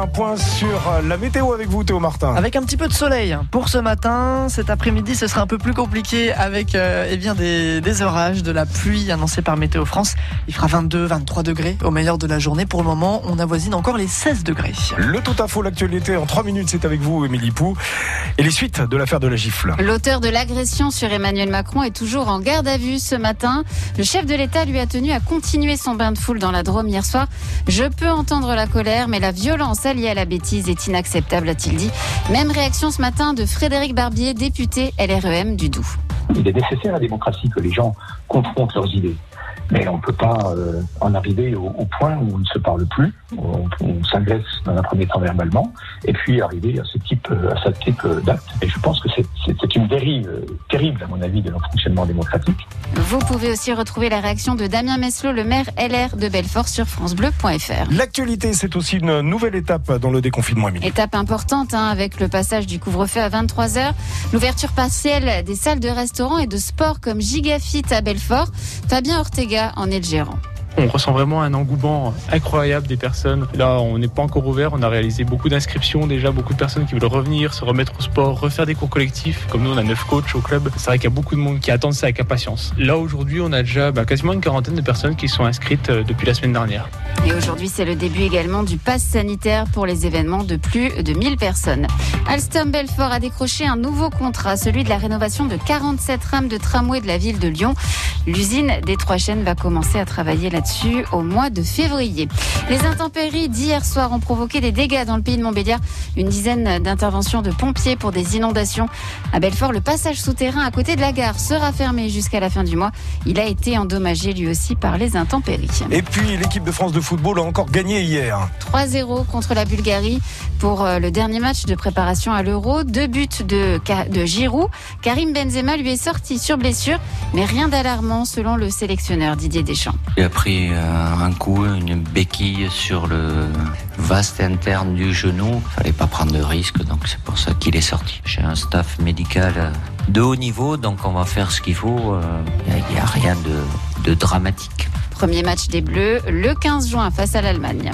un point sur la météo avec vous, Théo Martin. Avec un petit peu de soleil pour ce matin. Cet après-midi, ce sera un peu plus compliqué avec euh, eh bien des, des, orages, de la pluie annoncée par Météo France. Il fera 22, 23 degrés au meilleur de la journée. Pour le moment, on avoisine encore les 16 degrés. Le tout à faux, l'actualité en 3 minutes, c'est avec vous, Émilie Pou. Et les suites de l'affaire de la gifle. L'auteur de l'agression sur Emmanuel Macron est toujours en garde à vue ce matin. Le chef de l'État lui a tenu à continuer son bain de foule dans la Drôme hier soir. Je peux entendre la colère, mais la violence alliée à la bêtise est inacceptable, a-t-il dit. Même réaction ce matin de Frédéric Barbier, député LREM du Doubs. Il est nécessaire à la démocratie que les gens confrontent leurs idées. Mais on ne peut pas euh, en arriver au, au, point où on ne se parle plus, on, on s'agresse dans un premier temps verbalement, et puis arriver à ce type, à ce type d'acte. Et je pense que c'est une dérive terrible, à mon avis, de notre fonctionnement démocratique. Vous pouvez aussi retrouver la réaction de Damien Meslot, le maire LR de Belfort, sur francebleu.fr. L'actualité, c'est aussi une nouvelle étape dans le déconfinement. Émilie. Étape importante hein, avec le passage du couvre-feu à 23h, l'ouverture partielle des salles de restaurants et de sport comme Gigafit à Belfort. Fabien Ortega en est le gérant. On ressent vraiment un engouement incroyable des personnes. Là, on n'est pas encore ouvert. On a réalisé beaucoup d'inscriptions déjà, beaucoup de personnes qui veulent revenir, se remettre au sport, refaire des cours collectifs. Comme nous, on a neuf coachs au club. C'est vrai qu'il y a beaucoup de monde qui attendent ça avec impatience. Là, aujourd'hui, on a déjà bah, quasiment une quarantaine de personnes qui sont inscrites euh, depuis la semaine dernière. Et aujourd'hui, c'est le début également du pass sanitaire pour les événements de plus de 1000 personnes. Alstom Belfort a décroché un nouveau contrat, celui de la rénovation de 47 rames de tramway de la ville de Lyon. L'usine des Trois Chaînes va commencer à travailler là-dessus au mois de février. Les intempéries d'hier soir ont provoqué des dégâts dans le pays de Montbéliard. Une dizaine d'interventions de pompiers pour des inondations. À Belfort, le passage souterrain à côté de la gare sera fermé jusqu'à la fin du mois. Il a été endommagé lui aussi par les intempéries. Et puis l'équipe de France de football a encore gagné hier. 3-0 contre la Bulgarie pour euh, le dernier match de préparation à l'Euro. Deux buts de, de Giroud. Karim Benzema lui est sorti sur blessure, mais rien d'alarmant selon le sélectionneur Didier Deschamps. Il a pris euh, un coup, une béquille sur le vaste interne du genou. Il fallait pas prendre de risque, donc c'est pour ça qu'il est sorti. J'ai un staff médical de haut niveau, donc on va faire ce qu'il faut. Il n'y a, a, rien de, de dramatique. Premier match des Bleus le 15 juin face à l'Allemagne.